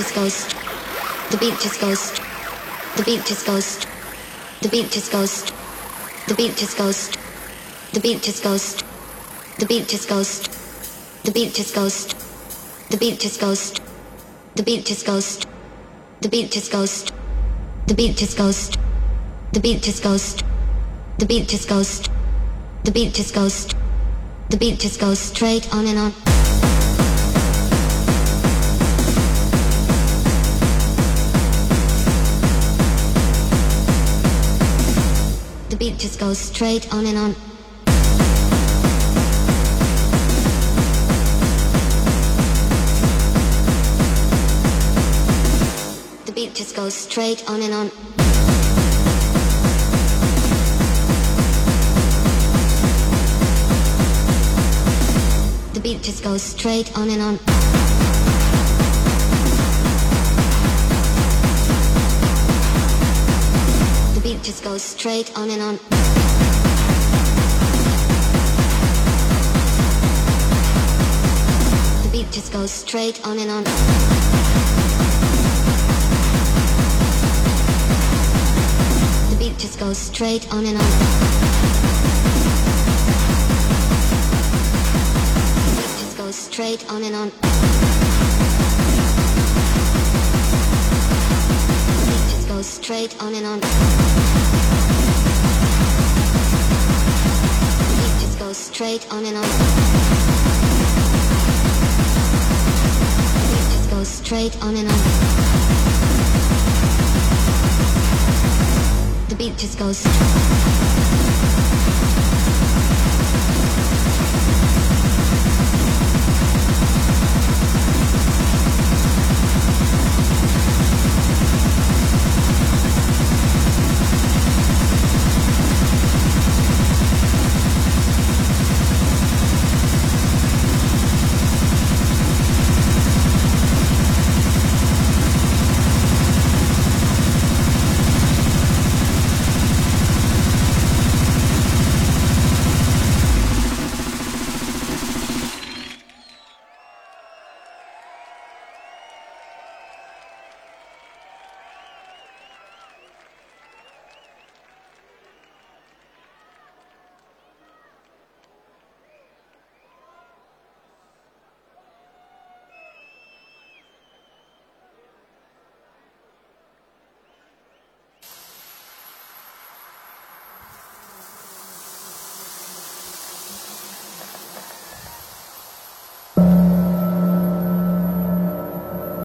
just goes. The beat just goes. The beat just goes. The beat just goes. The beat just goes. The beat just goes. The beat just goes. The beat just goes. The beat just goes. The beat just goes. The beat just goes. The beat just goes. The beat just goes. The beat just goes. The beat just goes. The beat just goes straight on and on. Goes straight on and on. The beat just goes straight on and on. The beat just goes straight on and on. The beat just goes straight on and on. Just goes straight on and on. The beat just goes straight on and on. Beat just goes straight on and on. Beat just goes straight on and on. Beat just goes straight on and on. Straight on and on. The beat just goes.